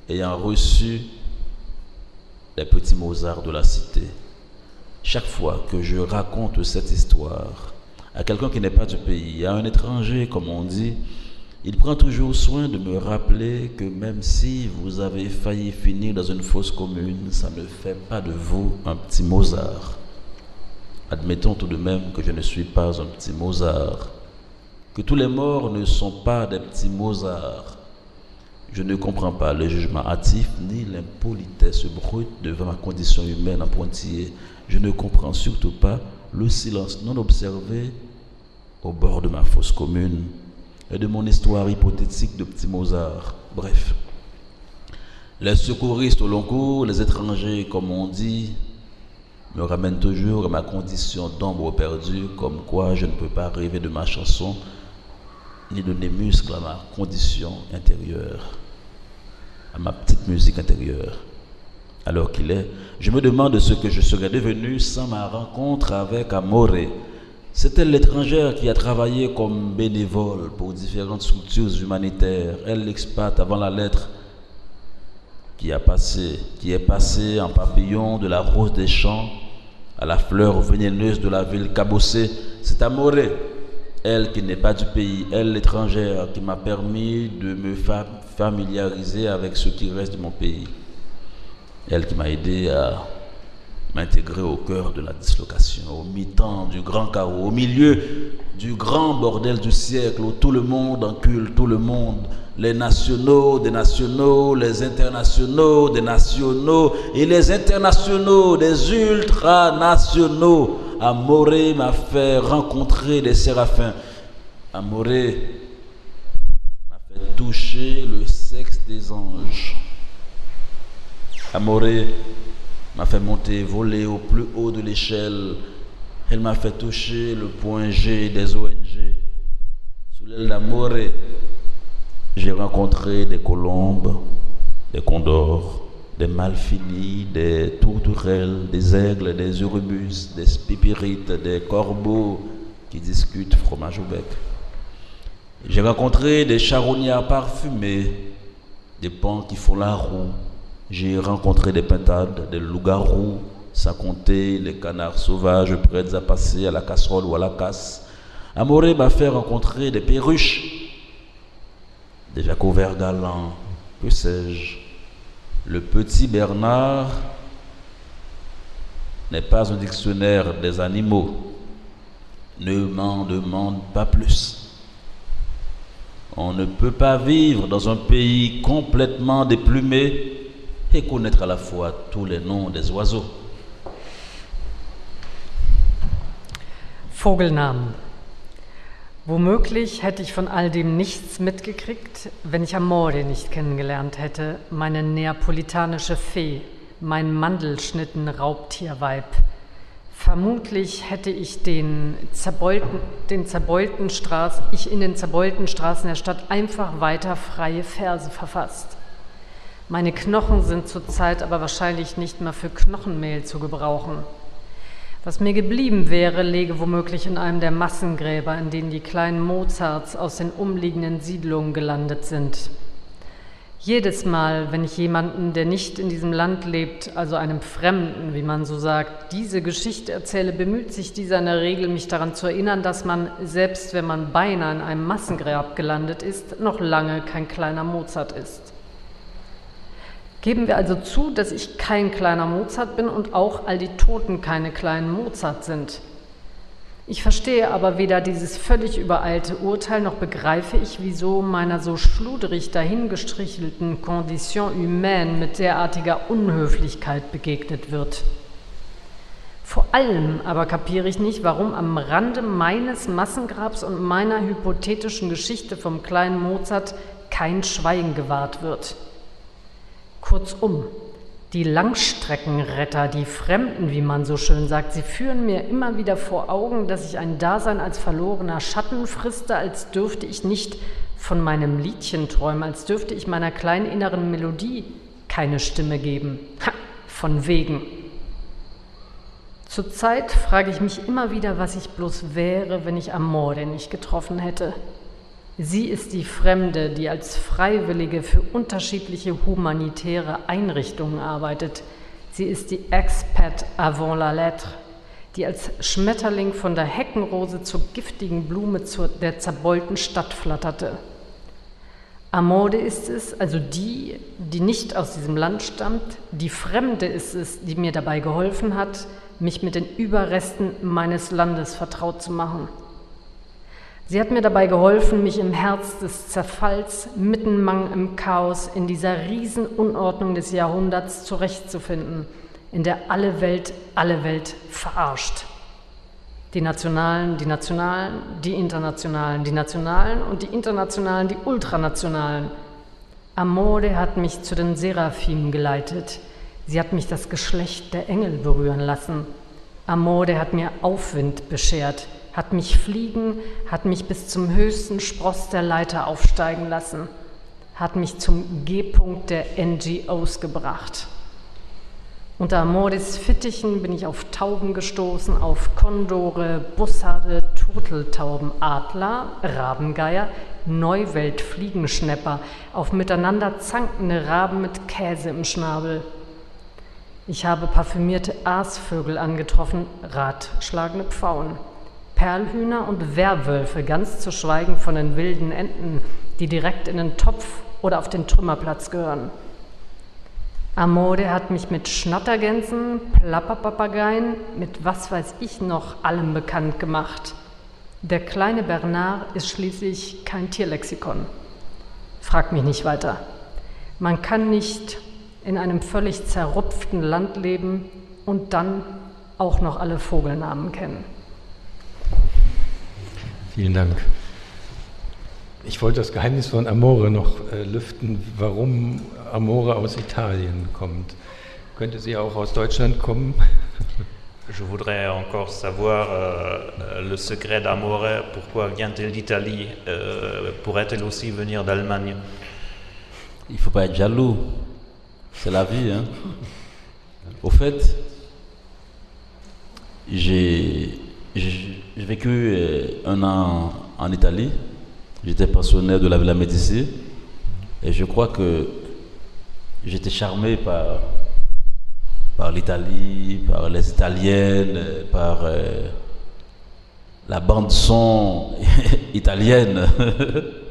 ayant reçu les petits Mozart de la cité. Chaque fois que je raconte cette histoire à quelqu'un qui n'est pas du pays, à un étranger, comme on dit, il prend toujours soin de me rappeler que même si vous avez failli finir dans une fosse commune, ça ne fait pas de vous un petit Mozart. Admettons tout de même que je ne suis pas un petit Mozart, que tous les morts ne sont pas des petits Mozart. Je ne comprends pas le jugement hâtif ni l'impolitesse brute devant ma condition humaine en pointillé. Je ne comprends surtout pas le silence non observé au bord de ma fosse commune et de mon histoire hypothétique de petit Mozart. Bref, les secouristes au long cours, les étrangers, comme on dit, me ramènent toujours à ma condition d'ombre perdue, comme quoi je ne peux pas rêver de ma chanson, ni de mes muscles à ma condition intérieure, à ma petite musique intérieure. Alors qu'il est, je me demande ce que je serais devenu sans ma rencontre avec Amore, c'est l'étrangère qui a travaillé comme bénévole pour différentes structures humanitaires. Elle l'expat avant la lettre qui a passé, qui est passée en papillon de la rose des champs à la fleur vénéneuse de la ville cabossée. C'est Amoré, elle qui n'est pas du pays, elle l'étrangère, qui m'a permis de me familiariser avec ce qui reste de mon pays. Elle qui m'a aidé à m'intégrer au cœur de la dislocation, au mi-temps du grand chaos, au milieu du grand bordel du siècle où tout le monde encule tout le monde, les nationaux des nationaux, les internationaux des nationaux et les internationaux des ultranationaux. Amoré m'a fait rencontrer des séraphins. Amoré m'a fait toucher le sexe des anges. Amoré m'a fait monter, voler au plus haut de l'échelle. Elle m'a fait toucher le point G des ONG. Sous l'aile d'amour, j'ai rencontré des colombes, des condors, des malfinis, des tourterelles, des aigles, des urubus, des pipirites, des corbeaux qui discutent fromage au bec. J'ai rencontré des charognards parfumés, des pans qui font la roue, j'ai rencontré des pintades, des loups-garous, sans compter les canards sauvages prêts à passer à la casserole ou à la casse. Amoré m'a fait rencontrer des perruches, des jacobins galants, que sais-je. Le petit Bernard n'est pas un dictionnaire des animaux. Ne m'en demande pas plus. On ne peut pas vivre dans un pays complètement déplumé et connaître à la fois tous les noms des oiseaux. Vogelnamen. Womöglich hätte ich von all dem nichts mitgekriegt, wenn ich Amore nicht kennengelernt hätte, meine neapolitanische Fee, mein Mandelschnitten-Raubtierweib. Vermutlich hätte ich den zerbeulten, den zerbeulten Straß, ich in den zerbeulten Straßen der Stadt einfach weiter freie Verse verfasst. Meine Knochen sind zurzeit aber wahrscheinlich nicht mehr für Knochenmehl zu gebrauchen. Was mir geblieben wäre, läge womöglich in einem der Massengräber, in denen die kleinen Mozarts aus den umliegenden Siedlungen gelandet sind. Jedes Mal, wenn ich jemanden, der nicht in diesem Land lebt, also einem Fremden, wie man so sagt, diese Geschichte erzähle, bemüht sich dieser in der Regel, mich daran zu erinnern, dass man, selbst wenn man beinahe in einem Massengrab gelandet ist, noch lange kein kleiner Mozart ist. Geben wir also zu, dass ich kein kleiner Mozart bin und auch all die Toten keine kleinen Mozart sind. Ich verstehe aber weder dieses völlig übereilte Urteil noch begreife ich, wieso meiner so schluderig dahingestrichelten Condition humaine mit derartiger Unhöflichkeit begegnet wird. Vor allem aber kapiere ich nicht, warum am Rande meines Massengrabs und meiner hypothetischen Geschichte vom kleinen Mozart kein Schweigen gewahrt wird. Kurzum, die Langstreckenretter, die Fremden, wie man so schön sagt, sie führen mir immer wieder vor Augen, dass ich ein Dasein als verlorener Schatten friste, als dürfte ich nicht von meinem Liedchen träumen, als dürfte ich meiner kleinen inneren Melodie keine Stimme geben. Ha, von wegen. Zurzeit frage ich mich immer wieder, was ich bloß wäre, wenn ich Amore nicht getroffen hätte. Sie ist die Fremde, die als Freiwillige für unterschiedliche humanitäre Einrichtungen arbeitet. Sie ist die Expat avant la lettre, die als Schmetterling von der Heckenrose zur giftigen Blume der zerbeulten Stadt flatterte. Amode ist es, also die, die nicht aus diesem Land stammt, die Fremde ist es, die mir dabei geholfen hat, mich mit den Überresten meines Landes vertraut zu machen. Sie hat mir dabei geholfen, mich im Herz des Zerfalls, mitten im Chaos, in dieser Riesenunordnung des Jahrhunderts zurechtzufinden, in der alle Welt alle Welt verarscht. Die Nationalen, die Nationalen, die Internationalen, die Nationalen und die Internationalen, die Ultranationalen. Amore hat mich zu den Seraphim geleitet. Sie hat mich das Geschlecht der Engel berühren lassen. Amore hat mir Aufwind beschert hat mich fliegen, hat mich bis zum höchsten Spross der Leiter aufsteigen lassen, hat mich zum G-Punkt der NGOs gebracht. Unter Amordis Fittichen bin ich auf Tauben gestoßen, auf Kondore, Bussarde, Turteltauben, Adler, Rabengeier, Neuweltfliegenschnepper, auf miteinander zankende Raben mit Käse im Schnabel. Ich habe parfümierte Aasvögel angetroffen, ratschlagende Pfauen. Perlhühner und Werwölfe, ganz zu schweigen von den wilden Enten, die direkt in den Topf oder auf den Trümmerplatz gehören. Amode hat mich mit Schnattergänsen, Plapperpapageien, mit was weiß ich noch allem bekannt gemacht. Der kleine Bernard ist schließlich kein Tierlexikon. Frag mich nicht weiter. Man kann nicht in einem völlig zerrupften Land leben und dann auch noch alle Vogelnamen kennen. Vielen Dank. Ich wollte das Geheimnis von Amore noch äh, lüften, warum Amore aus Italien kommt. Könnte sie auch aus Deutschland kommen? Je voudrais encore savoir euh, le secret d'Amore, pourquoi vient-elle d'Italie? Euh, Pourrait-elle aussi venir d'Allemagne? Il ne faut pas être jaloux, c'est la vie. Hein. Au fait, j'ai j'ai vécu euh, un an en Italie. J'étais pensionnaire de la Villa Médicis. Et je crois que j'étais charmé par, par l'Italie, par les Italiennes, par euh, la bande-son italienne.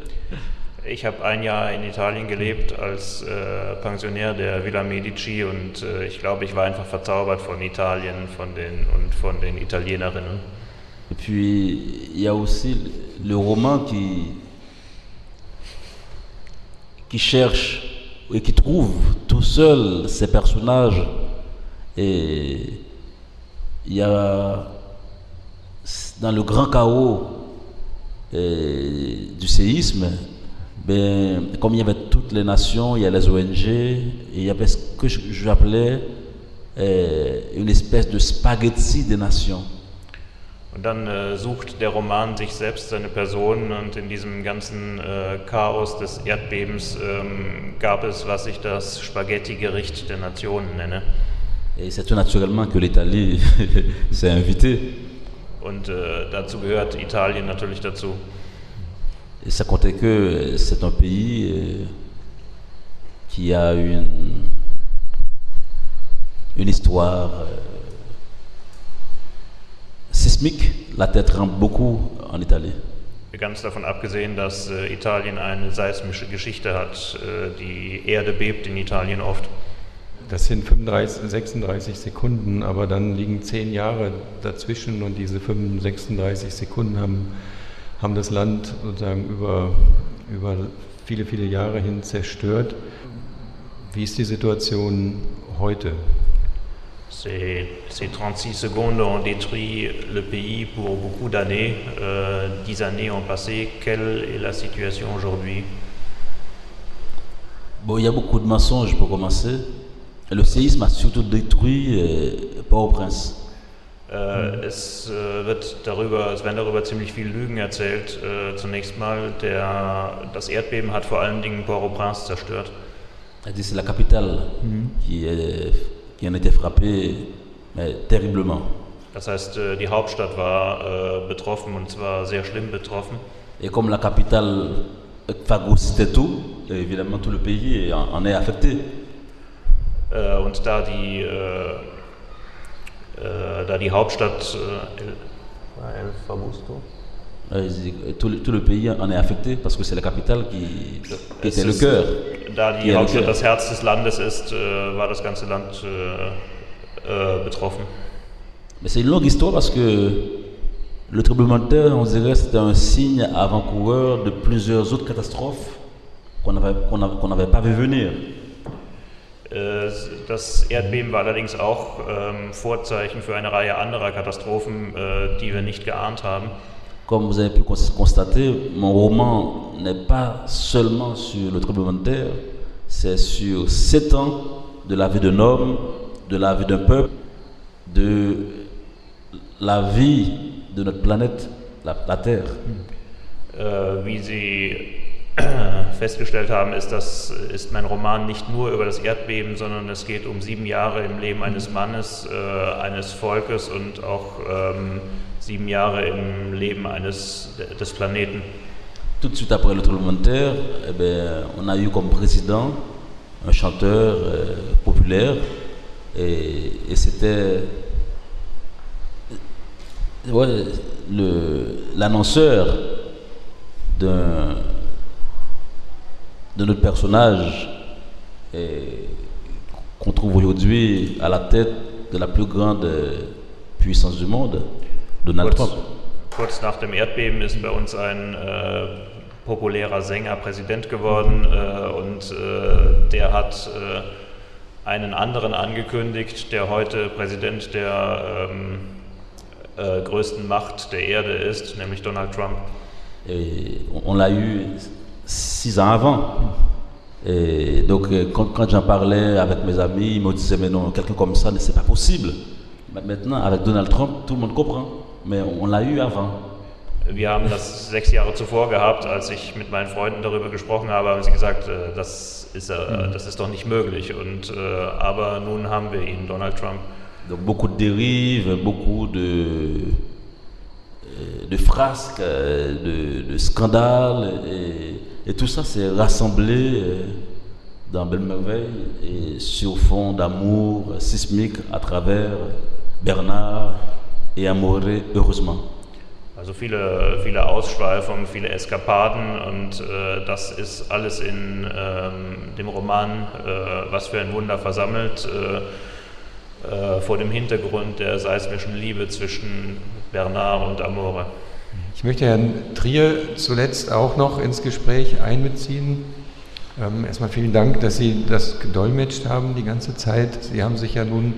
Ich habe ein Jahr in Italien gelebt als äh, Pensionär der Villa Medici und äh, ich glaube, ich war einfach verzaubert von Italien von den, und von den Italienerinnen. Et puis, il y a aussi le roman qui, qui cherche et qui trouve tout seul ses personnages. Et il y a dans le grand chaos du séisme, ben, comme il y avait toutes les nations, il y a les ONG, et il y avait ce que j'appelais euh, une espèce de spaghetti des nations. Und dann äh, sucht der Roman sich selbst seine Personen und in diesem ganzen äh, Chaos des Erdbebens ähm, gab es, was ich das Spaghetti-Gericht der Nationen nenne. Et c'est tout naturellement que l'Italie s'est invitée. Und äh, dazu gehört Italien natürlich dazu. Et ça comptait que c'est un pays euh, qui a une, une histoire. Euh, sismique, la Terre tremble beaucoup en Italie. Ganz davon abgesehen, dass äh, Italien eine seismische Geschichte hat. Äh, die Erde bebt in Italien oft. Das sind 35, 36 Sekunden, aber dann liegen zehn Jahre dazwischen und diese 35, Sekunden haben, haben das Land sozusagen über, über viele, viele Jahre hin zerstört. Wie ist die Situation heute? Ces, ces, 36 secondes ont détruit le pays pour beaucoup d'années. Euh, dix années ont passé. Quelle est la situation aujourd'hui? Bon, il y a beaucoup de mensonges pour commencer. Le séisme a surtout détruit euh, Port-au-Prince. Äh, es, äh, wird darüber, es werden darüber ziemlich viele Lügen erzählt. Äh, zunächst mal, der, das Erdbeben hat vor allen Dingen Port-au-Prince zerstört. C'est la capitale mhm. qui est qui en était frappé mais terriblement. Das heißt, die Hauptstadt war betroffen und zwar sehr schlimm betroffen. Et comme la capitale phagocytait tout, évidemment tout le pays en est affecté. Und da die da die Hauptstadt äh, El, El Fabusto. Tout le, tout le, pays en est affecté parce que c'est la capitale qui, qui était le cœur. Da die Hauptstadt das Herz des Landes ist, äh, war das ganze Land äh, betroffen. Mais c'est une longue histoire parce que le tremblement de terre, on dirait, c'était un signe avant-coureur de plusieurs autres catastrophes qu'on n'avait qu qu pas vu venir. Äh, das Erdbeben war allerdings auch ähm, Vorzeichen für eine Reihe anderer Katastrophen, äh, die wir nicht geahnt haben. Comme vous avez pu constater, mon roman n'est pas seulement sur le tremblement de terre, c'est sur sept ans de la vie d'un homme, de la vie d'un peuple, de la vie de notre planète, la, la Terre. Äh, wie Sie festgestellt haben, ist, das, ist mein Roman nicht nur über das Erdbeben, sondern es geht um sieben Jahre im Leben eines Mannes, äh, eines Volkes und auch ähm, sieben Jahre im Leben eines, des Planeten. Tout de suite après le terre, eh bien, on a eu comme président un chanteur euh, populaire et, et c'était ouais, l'annonceur d'un de notre personnage qu'on trouve aujourd'hui à la tête de la plus grande puissance du monde, Donald kurz, Trump. Kurz nach dem Erdbeben ist bei uns ein äh, populärer Sänger Präsident geworden äh, und äh, der hat äh, einen anderen angekündigt, der heute Präsident der ähm, äh, größten Macht der Erde ist, nämlich Donald Trump. Et on l'a eu six ans avant. Et donc, euh, quand, quand j'en parlais avec mes amis, ils me disaient, mais non, quelqu'un comme ça, c'est pas possible. Maintenant, avec Donald Trump, tout le monde comprend. Mais on l'a eu avant. Wir haben das sechs Jahre zuvor gehabt, als ich mit meinen Freunden darüber gesprochen habe, haben sie gesagt, äh, das ist, mhm. das ist doch nicht möglich. Und, äh, aber nun haben wir ihn, Donald Trump. Donc beaucoup de dérives, beaucoup de, de frasques, euh, de, de scandales. Et, Et tout ça s'est rassemblé euh, dans Belle Merveille et sur fond d'amour sismique à travers Bernard et Amoré, heureusement. Also viele, viele Ausschweifungen, viele Eskapaden und äh, das ist alles in ähm, dem Roman äh, Was für ein Wunder versammelt, äh, äh vor dem Hintergrund der seismischen Liebe zwischen Bernard und Amore. Ich möchte Herrn Trier zuletzt auch noch ins Gespräch einbeziehen. Ähm, erstmal vielen Dank, dass Sie das gedolmetscht haben die ganze Zeit. Sie haben sich ja nun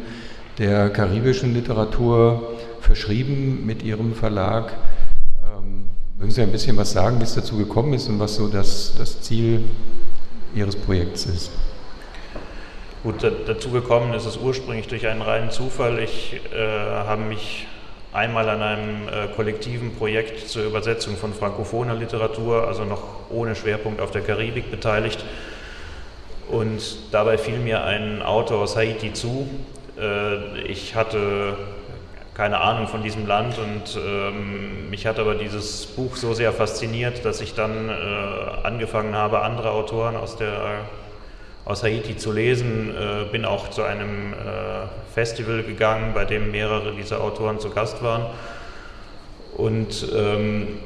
der karibischen Literatur verschrieben mit Ihrem Verlag. Ähm, würden Sie ein bisschen was sagen, wie es dazu gekommen ist und was so das, das Ziel Ihres Projekts ist? Gut, dazu gekommen ist es ursprünglich durch einen reinen Zufall. Ich äh, habe mich einmal an einem äh, kollektiven Projekt zur Übersetzung von frankophoner Literatur, also noch ohne Schwerpunkt auf der Karibik beteiligt. Und dabei fiel mir ein Autor aus Haiti zu. Äh, ich hatte keine Ahnung von diesem Land und ähm, mich hat aber dieses Buch so sehr fasziniert, dass ich dann äh, angefangen habe, andere Autoren aus der aus Haiti zu lesen, äh, bin auch zu einem äh, Festival gegangen, bei dem mehrere dieser Autoren zu Gast waren. Und ähm,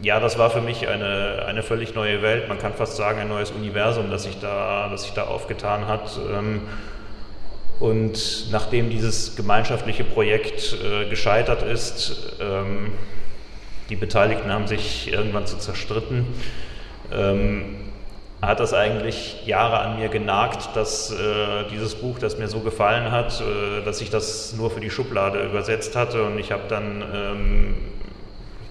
ja, das war für mich eine, eine völlig neue Welt, man kann fast sagen ein neues Universum, das sich da, das sich da aufgetan hat. Ähm, und nachdem dieses gemeinschaftliche Projekt äh, gescheitert ist, ähm, die Beteiligten haben sich irgendwann zu zerstritten, ähm, hat das eigentlich Jahre an mir genagt, dass äh, dieses Buch, das mir so gefallen hat, äh, dass ich das nur für die Schublade übersetzt hatte. Und ich habe dann, ähm,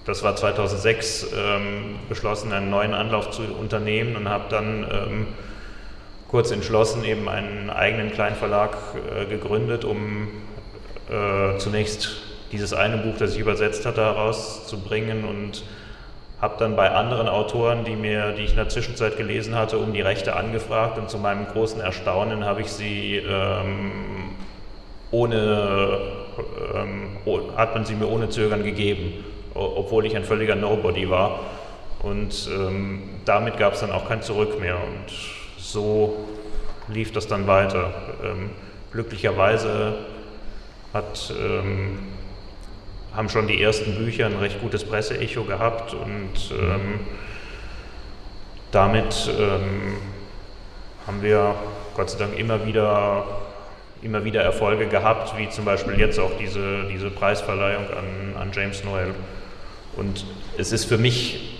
das war 2006, ähm, beschlossen, einen neuen Anlauf zu unternehmen und habe dann ähm, kurz entschlossen eben einen eigenen Kleinverlag äh, gegründet, um äh, zunächst dieses eine Buch, das ich übersetzt hatte, herauszubringen. Und habe dann bei anderen Autoren, die, mir, die ich in der Zwischenzeit gelesen hatte, um die Rechte angefragt und zu meinem großen Erstaunen habe ich sie ähm, ohne, ähm, hat man sie mir ohne Zögern gegeben, obwohl ich ein völliger Nobody war. Und ähm, damit gab es dann auch kein Zurück mehr. Und so lief das dann weiter. Ähm, glücklicherweise hat, ähm, haben schon die ersten Bücher ein recht gutes Presseecho gehabt und ähm, damit ähm, haben wir Gott sei Dank immer wieder, immer wieder Erfolge gehabt, wie zum Beispiel jetzt auch diese, diese Preisverleihung an, an James Noel. Und es ist für mich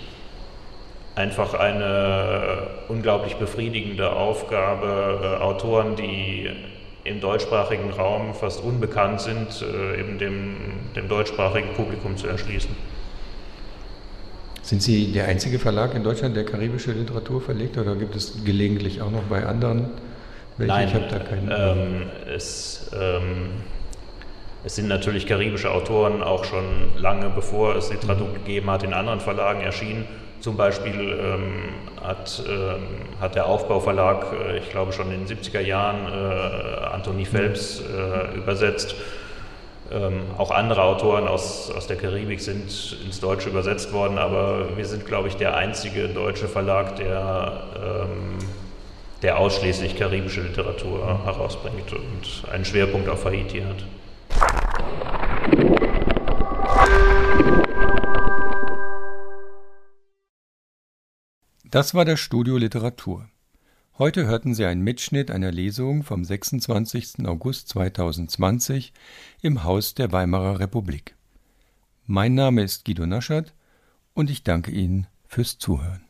einfach eine unglaublich befriedigende Aufgabe, äh, Autoren, die im deutschsprachigen Raum fast unbekannt sind, äh, eben dem, dem deutschsprachigen Publikum zu erschließen. Sind Sie der einzige Verlag in Deutschland, der karibische Literatur verlegt oder gibt es gelegentlich auch noch bei anderen welche? Nein, ich habe da keinen. Ähm, es, ähm, es sind natürlich karibische Autoren auch schon lange bevor es Literatur mhm. gegeben hat, in anderen Verlagen erschienen. Zum Beispiel ähm, hat, ähm, hat der Aufbauverlag, äh, ich glaube schon in den 70er Jahren, äh, Anthony Phelps äh, übersetzt. Ähm, auch andere Autoren aus, aus der Karibik sind ins Deutsche übersetzt worden, aber wir sind, glaube ich, der einzige deutsche Verlag, der, ähm, der ausschließlich karibische Literatur herausbringt und einen Schwerpunkt auf Haiti hat. Das war das Studio Literatur. Heute hörten Sie einen Mitschnitt einer Lesung vom 26. August 2020 im Haus der Weimarer Republik. Mein Name ist Guido Naschert und ich danke Ihnen fürs Zuhören.